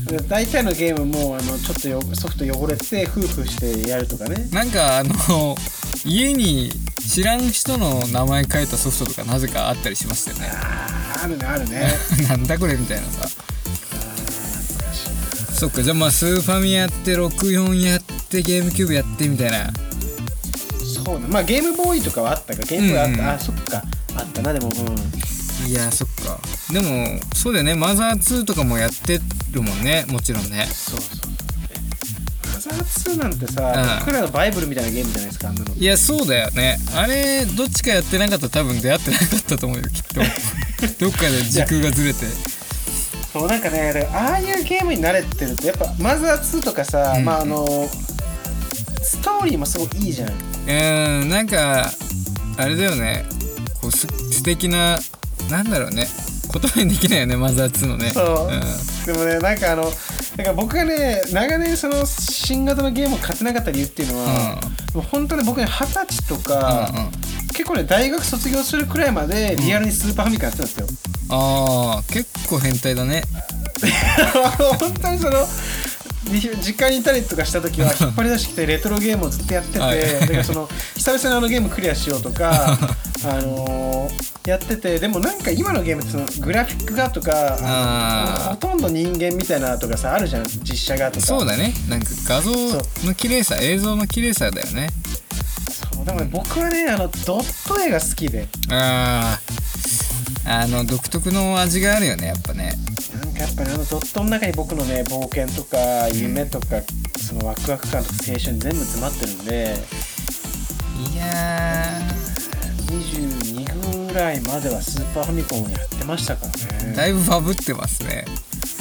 で大体のゲームもあのちょっとよソフト汚れてフーフーしてやるとかね。なんかあの家に知らん人の名前書いたソフトとかなぜかあったりしましたよね。あるねあるね。なんだこれみたいなさ。そっかじゃあまあスーファミやって64やってゲームキューブやってみたいな。そうだ。まあゲームボーイとかはあったか。ゲームボーイあった、うんうん。あそっか。あったなでもうん。いやそっか。でもそうだよね。マザー2とかもやってるもんね。もちろんね。そうそうマザー2なんてさ、うん。僕らのバイブルみたいなゲームじゃないですかあんなのいやそうだよね。あれどっちかやってなかったら多分出会ってなかったと思うよきっと。どっかで時空がずれて。そうなんかねああいうゲームに慣れてるとやっぱマザー2とかさ、うんまああのストーリーもすごいいいじゃんうんなんかあれだよねこうす素敵ななんだろうね。言葉にできないよねマザー2のね。そう、でもねなんかあのだから僕がね長年その新型のゲームを買ってなかった理由っていうのは、もう本当に僕ね二十歳とか、うんうん。結構ね大学卒業するくらいまでリアルにスーパーファミコンやってたんですよ、ああ結構変態だね。本当にその実家にいたりとかした時は引っ張り出してきてレトロゲームをずっとやってて、はい。だからその久々にあのゲームクリアしようとか あのーやっててでもなんか今のゲームってそのグラフィックがとかほとんど人間みたいなとかさあるじゃん実写がとか。そうだね。なんか画像の綺麗さ映像の綺麗さだよね。そうでもね僕はねあのドット絵が好きで。あああの独特の味があるよねやっぱね。なんかやっぱりあのドットの中に僕のね冒険とか夢とか、そのワクワク感とか青春全部詰まってるんで。いや22ぐらいまではスーパーファミコンをやってましたからね。ーだいぶバブってますね。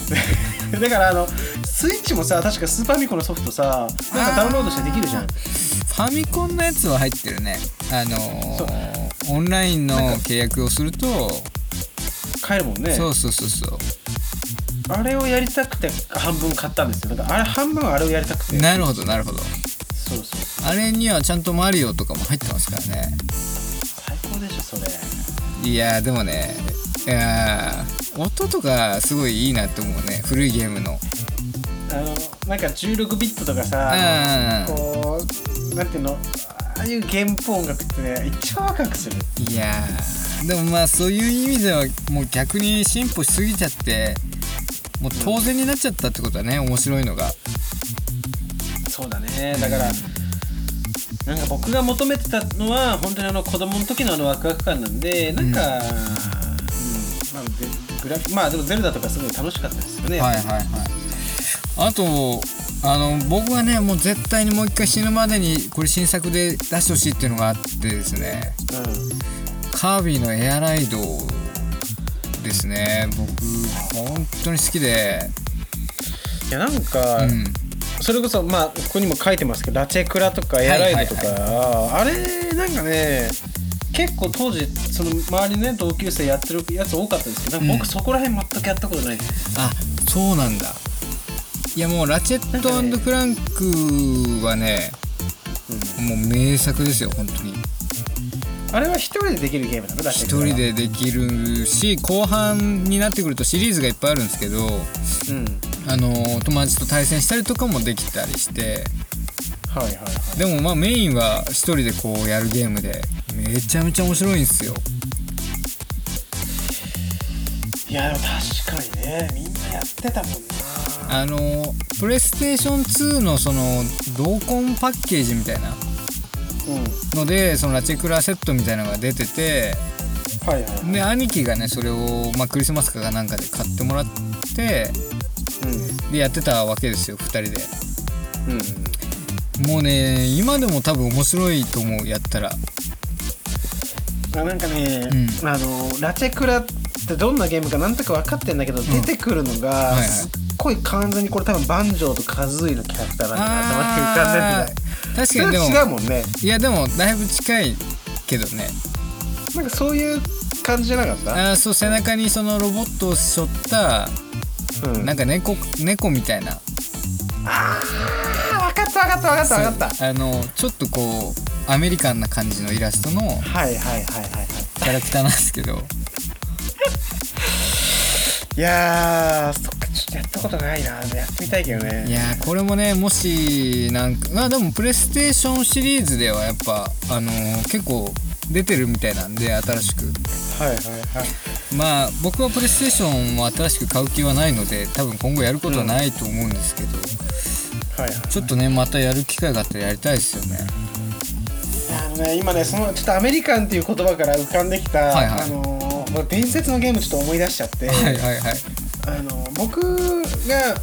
だからあのスイッチもさ確かスーパーファミコンのソフトさなんかダウンロードしてできるじゃん。ファミコンのやつは入ってるね。あのーオンラインの契約をすると、買えるもんね。そうそうそうそう。あれをやりたくて半分買ったんですよ。だからあれ半分はあれをやりたくて。なるほどなるほど。そうそう。あれにはちゃんとマリオとかも入ってますからねしょそれ。いやーでもねいやー音とかすごいいいなって思うね古いゲームの。あのなんか16ビットとかさうんこうなんていうのああいうゲーム音楽ってね一番ワクワクする。いやーでもまあそういう意味ではもう逆に進歩しすぎちゃってもう当然になっちゃったってことだね面白いのが。そうだね。だからなんか僕が求めてたのは本当にあの子供の時のあのワクワク感なんでなんか、うんまあ、でグラフまあでもゼルダとかすごい楽しかったですよね、はいはいはい。あとあの僕はねもう絶対にもう一回死ぬまでにこれ新作で出してほしいっていうのがあってですね。カービィのエアライドですね。僕本当に好きで。いやなんか、うんそれこそまあここにも書いてますけどラチェクラとかエアライドとか、あれなんかね結構当時その周りね同級生やってるやつ多かったですけど僕そこら辺全くやったことない、あそうなんだ。いやもうラチェットクランクはねもう名作ですよ本当に。あれは一人でできるゲームなのラチ一人でできるし後半になってくるとシリーズがいっぱいあるんですけどうんあの友達と対戦したりとかもできたりして。はいはいはい。でもまあメインは一人でこうやるゲームでめちゃめちゃ面白いんですよ。いやでも確かにねみんなやってたもんな。あのプレイステーション2のその同梱パッケージみたいな。うん。のでそのラチェクラセットみたいなのが出てて。はいはいはい。で兄貴がねそれを、まあ、クリスマスかなんかで買ってもらってでやってたわけですよ2人で。うん。うんもうね今でも多分面白いと思うやったら。あなんかね、うん。あのラチェクラってどんなゲームかなんとなく分かってんだけど、出てくるのが、はいはい。すっごい完全にこれ多分バンジョーとカズーイのキャラクターなんだな頭に浮かんでる確かにでもは違うもんね。いやでもだいぶ近いけどね。なんかそういう感じじゃなかった？あーそう背中にそのロボットを背負ったうん。なんか猫猫みたいな。あー分かった分かった分かった分かった。あのちょっとこうアメリカンな感じのイラストのはいはいはいはいはい。キャラクターなんですけど。いやーそっかちょっとやったことないな。やってみたいけどいねやーこれもねもしなんかまあでもプレイステーションシリーズではやっぱあのー結構出てるみたいなんで新しくはいはいはい。まあ僕はプレイステーションを新しく買う気はないので多分今後やることはないと思うんですけど、はいはい。ちょっとねまたやる機会があったらやりたいですよね。あのね今ねそのちょっとアメリカンっていう言葉から浮かんできた、はいはい。あのー伝説のゲームちょっと思い出しちゃって、はいはいはい。あの僕があ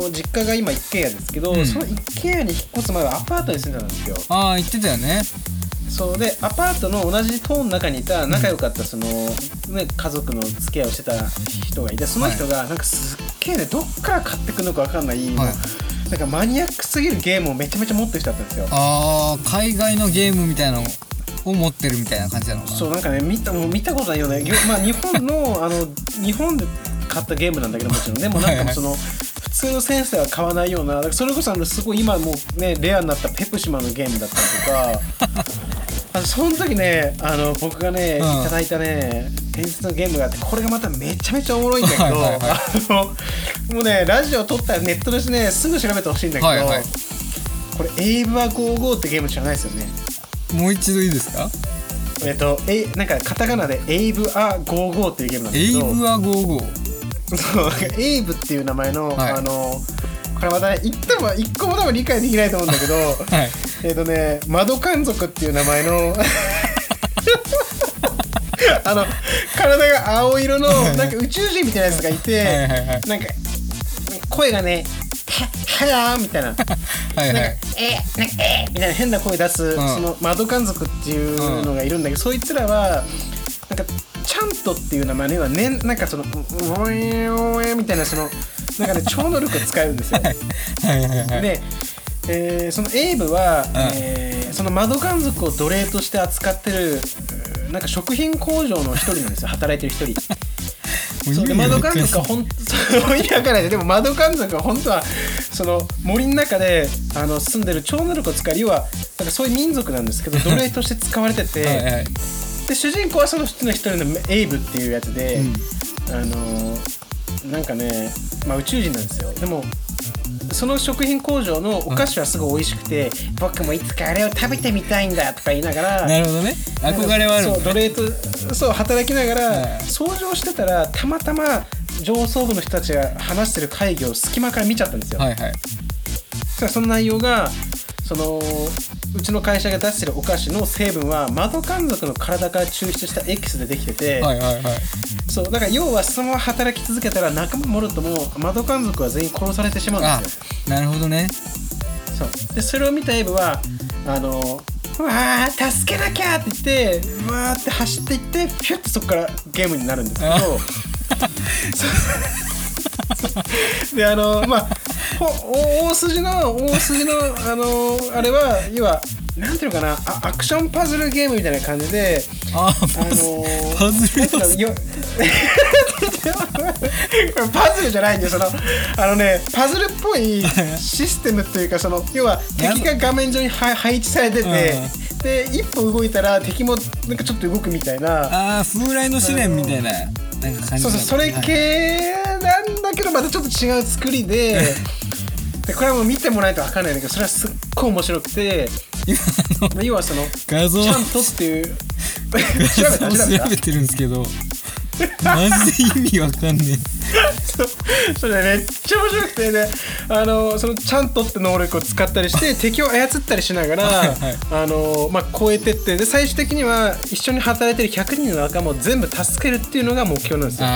の実家が今一軒家ですけど、うん。その一軒家に引っ越す前はアパートに住んでたんですよ。ああ言ってたよねそうでアパートの同じ棟の中にいた仲良かったその、ね、家族の付き合いをしてた人がいてその人がなんかすっげえねどっから買ってくるのか分かんない、はい。なんかマニアックすぎるゲームをめちゃめちゃ持ってる人だったんですよ。ああ海外のゲームみたいなのを持ってるみたいな感じなのかな。そうなんかね見たもう見たことないような、ぎょまあ、日本のあの日本で買ったゲームなんだけどもちろんでもなんかその普通のセンスでは買わないようなそれこそあのすごい今もうねレアになったペプシマのゲームだったりとか あのその時ねあの僕がね、うん。いただいたね伝説のゲームがあってこれがまためちゃめちゃおもろいんだけど もうねラジオ撮ったらネットでねすぐ調べてほしいんだけど、はいはい。これ「エイブは55」ってゲーム知らないですよね。もう一度いいですか？えっと、えなんかカタカナで「エイブア55」っていうゲームなんですけど。エイブは55そうエイブっていう名前の、はい。あのこれまたね言っても一個も多分理解できないと思うんだけど はい。えっとね窓観族っていう名前の あの体が青色のなんか宇宙人みたいなやつがいてはいなんか声がね「ははやー」みたいな。はいはい。なんかえなんかえみたいな 変な声出す、ん。その窓観族っていうのがいるんだけど、そいつらはなんかチャントっていう名前のはねなんかその「おえおえ」みたいなそのなんかね 超能力を使えるんですよ。で、えーそのエイブは、えーその窓観族を奴隷として扱ってるなんか食品工場の一人なんですよ。働いてる一人。そう。で窓観族は本当そう意味わからない。でも窓観族は本当はその森の中であの住んでる超能力を使う要はなんかそういう民族なんですけど奴隷として使われてて、はいはいで主人公はそのうちの一人のエイブっていうやつで、あのなんかね、まあ、宇宙人なんですよ。でもその食品工場のお菓子はすごい美味しくて、僕もいつかあれを食べてみたいんだとか言いながらなるほどね。憧れはあるんそう奴隷とそう働きながら、はい。掃除をしてたらたまたま上層部の人たちが話してる会議を隙間から見ちゃったんですよ、はいはい。その内容がそのうちの会社が出してるお菓子の成分はマドカン族の体から抽出したエキスでできてて、はいはいはい。そうだから要はそのまま働き続けたら仲間もろともマドカン族は全員殺されてしまうんあですよ。なるほどね。そう。でそれを見たエブはあのうわー助けなきゃって言ってうわーって走っていってピュッてそこからゲームになるんですけど。であのまあ大筋の大筋のあのあれは要はなんていうのかなあアクションパズルゲームみたいな感じでああパのズパズルこれパズルじゃないんでそのあのねパズルっぽいシステムというかその要は敵が画面上には配置されててで一歩動いたら敵もなんかちょっと動くみたいなああ風来の試練みたいななんか感じそうそうそれ系なんだけどまたちょっと違う作りででこれはもう見てもらえないと分かんないんだけどそれはすっごい面白くて要はその画像ちゃんとっていう調べた調べてるんですけどマジで意味わかんねそうそれめっちゃ面白くてね。あのそのちゃんとって能力を使ったりして 敵を操ったりしながら、はいはいあのまあ、超えてってで最終的には一緒に働いてる100人の仲間を全部助けるっていうのが目標なんですよ。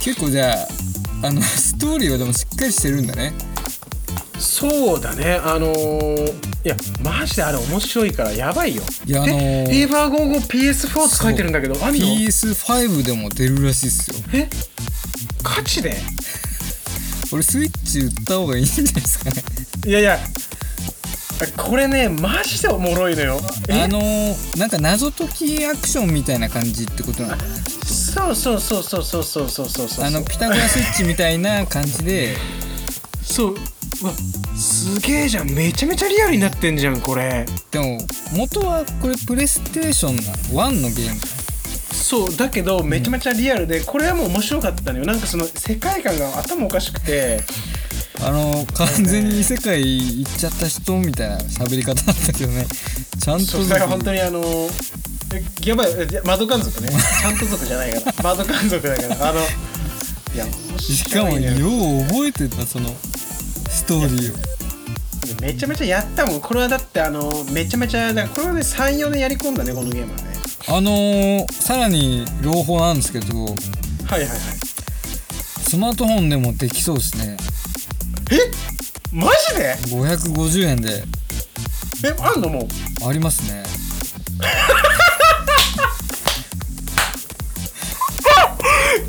結構じゃああのストーリーはでもしっかりしてるんだねそうだね。あのーいやマジであれ面白いからやばいよ。いやあのーえエーバー55 PS4 って書いてるんだけどあんの？PS5 でも出るらしいっすよ。え？ガチで？俺スイッチ売った方がいいんじゃないですかね。いやいやこれねマジでおもろいのよ。え？あのー、なんか謎解きアクションみたいな感じってことなの？そうそうそうそうそうそうそうそうそう。あのピタゴラスイッチみたいな感じで。そううわすげえじゃん。めちゃめちゃリアルになってんじゃんこれ。でも元はこれプレイステーションな1のゲーム。そうだけどめちゃめちゃリアルでこれはもう面白かったのよ。なんかその世界観が頭おかしくて。あの完全に異世界行っちゃった人みたいな喋り方だったけどね。ちゃんとそうだから本当にあのえやばいえマドカン族ね。ちゃんと族じゃないから。マドカン族だから。あのいや面しかもよう覚えてたそのストーリーをめちゃめちゃやったもん。これはだってあのめちゃめちゃだこれはね34年やり込んだねこのゲームはね。あのー、さらに朗報なんですけど。はいはいはい。スマートフォンでもできそうですね。え？マジで？550円で。えあんのもう？ありますね。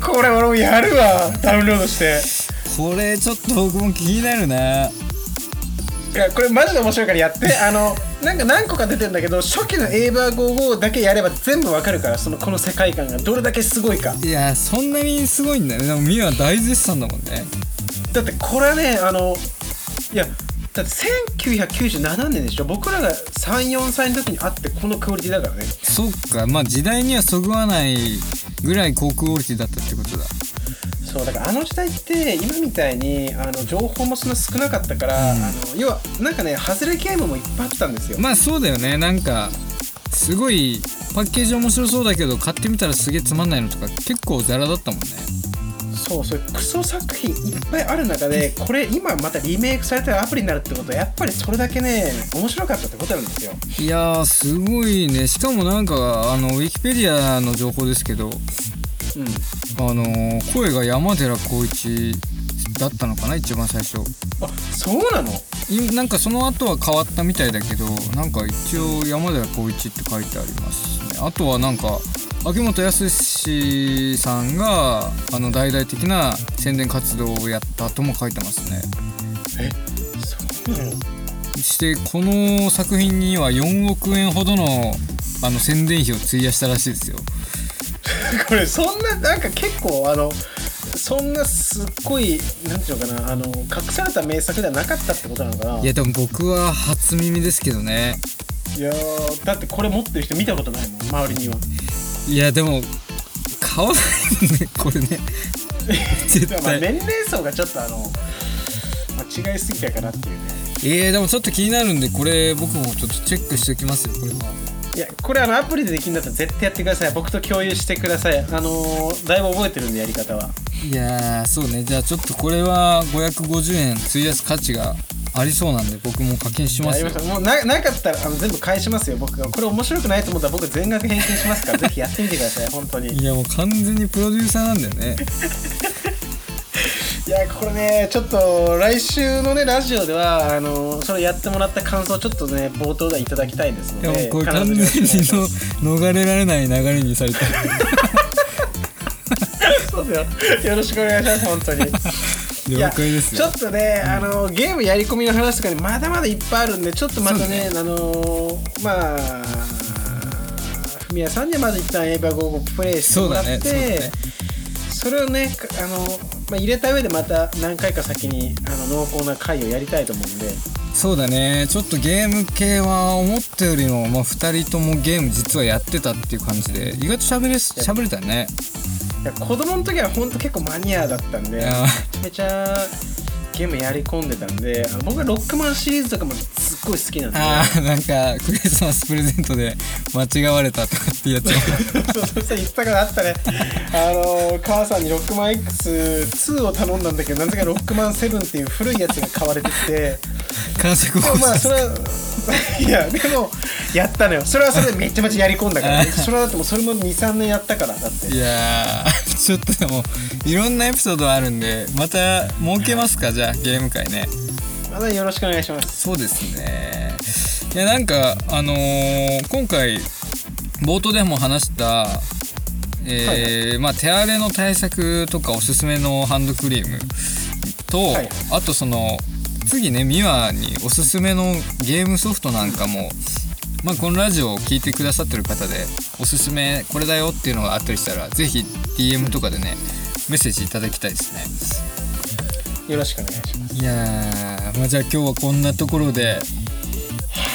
これ俺もやるわ。ダウンロードしてこれちょっと僕も気になるないやこれマジで面白いからやって。あのなんか何個か出てんだけど初期のエーバー55だけやれば全部わかるからそのこの世界観が。どれだけすごいか。いやそんなにすごいんだね。でもミワ大絶賛だもんね。だってこれはねあのいやだって1997年でしょ。僕らが34歳の時にあってこのクオリティだからね。そっか。まあ時代にはそぐわないぐらい高クオリティだったってことだそうだからあの時代って今みたいにあの情報もそんな少なかったから、うん。あの要はなんかね外れゲームもいっぱいあったんですよ、まあそうだよね。なんかすごいパッケージ面白そうだけど買ってみたらすげえつまんないのとか結構ザラだったもんね。そうそうクソ作品いっぱいある中でこれ今またリメイクされたアプリになるってことはやっぱりそれだけね面白かったってことなんですよ。いやーすごいね。しかもなんかあのウィキペディアの情報ですけどうんあのー声が山寺宏一だったのかな一番最初。あそうなの？いなんかその後は変わったみたいだけどなんか一応山寺宏一って書いてありますね。あとはなんか秋元康さんがあの大々的な宣伝活動をやったとも書いてますね。えそうなの？そしてこの作品には4億円ほどのあの宣伝費を費やしたらしいですよ これそんななんか結構あのそんなすっごいなんていうのかなあの隠された名作ではなかったってことなのかな。いやでも僕は初耳ですけどね。いやーだってこれ持ってる人見たことないもん周りには。いやでも買わないよねこれね。絶まあ対年齢層がちょっとあの間違いすぎたかなっていうね。えー、でもちょっと気になるんでこれ僕もちょっとチェックしておきますよこれは。いやこれあのアプリでできるんだったら絶対やってください。僕と共有してください。あのーだいぶ覚えてるんでやり方は。いやーそうね。じゃあちょっとこれは550円費やす価値がありそうなんで僕も課金しますよ。もうななかったらあの全部返しますよ。僕が。これ面白くないと思ったら僕全額返金しますから。ぜひやってみてください。本当に。いやもう完全にプロデューサーなんだよね いやこれねちょっと来週のねラジオではあのそれやってもらった感想をちょっとね冒頭でいただきたいですのでいやもうこれ完全にの逃れられない流れにされた。そうだよ。よろしくお願いします本当に。了解ですちょっとね、あのゲームやり込みの話とかにまだまだいっぱいあるんでちょっとまたねね。あのまあふみやさんにはまず一旦エヴァゴープレイしてもらってそ,、れをねあの、まあ、入れた上でまた何回か先にあの濃厚な回をやりたいと思うんで。そうだね。ちょっとゲーム系は思ったよりも、まあ、2人ともゲーム実はやってたっていう感じで意外としゃべれしゃべれたね。いや子供の時は本当結構マニアだったんでめちゃめちゃゲームやり込んでたんで僕はロックマンシリーズとかもすっごい好きなんでああなんかクリスマスプレゼントで間違われたとかってやつ。そうそうそう言ったからあったね。あの母さんにロックマン X2 を頼んだんだけどなぜかロックマン7っていう古いやつが買われてて。完成まあそれは いやでもやったのよ。それはそれでめちゃめちゃやり込んだから、ね、それはだってもそれも23年やったからだって。いや ちょっとでもいろんなエピソードあるんでまた設けますか？じゃあゲーム会ね。またよろしくお願いします。そうですね。いやなんかあのー、今回冒頭でも話したえー、はいはい、まあ、手荒れの対策とかおすすめのハンドクリームと、はいはい、あとその次ねミワにおすすめのゲームソフトなんかも、まあ、このラジオを聴いてくださってる方でおすすめこれだよっていうのがあったりしたら是非 DM とかでねメッセージいただきたいですねよろしくお願いします。いやまあ、じゃあ今日はこんなところで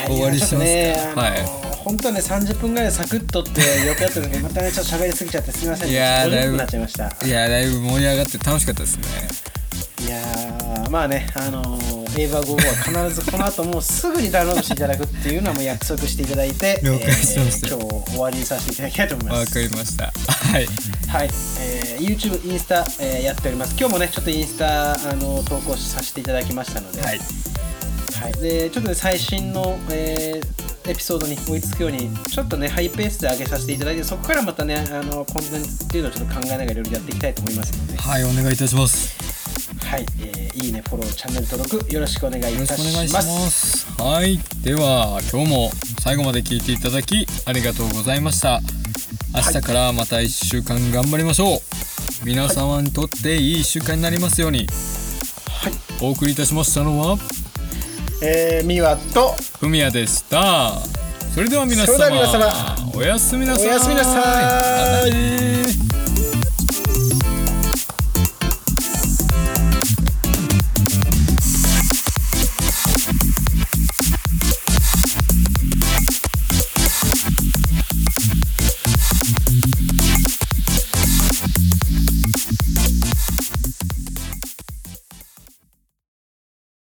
終わりしますか、ね、はい。本当はね30分ぐらいサクッとってったんだけどまたねちょっと喋りすぎちゃってすみません。いやだいぶなっちゃいました。いやだいぶ盛り上がって楽しかったですね。いやまあねあのー映画午後は必ずこの後もうすぐにダウンロードしていただくっていうのはもう約束していただいて、えー、今日終わりにさせていただきたいと思います。わかりました。はい、はい。えー、YouTube インスタ、えー、やっております。今日もねちょっとインスタあの投稿させていただきましたので、はい、はい、でちょっとね最新の、えー、エピソードに追いつくようにちょっとねハイペースで上げさせていただいてそこからまたねあのコンテンツっていうのをちょっと考えながらいろいろやっていきたいと思いますので。はいお願いいたしますはい、えー、いいね、フォロー、チャンネル登録よろしくお願いいたします。はい、では今日も最後まで聞いていただきありがとうございました。明日からまた1週間頑張りましょう。皆様にとっていい1週間になりますように。はい、お送りいたしましたのは、えー、みわとふみやでした。それでは皆様、皆様おやすみなさい。おやすみなさい。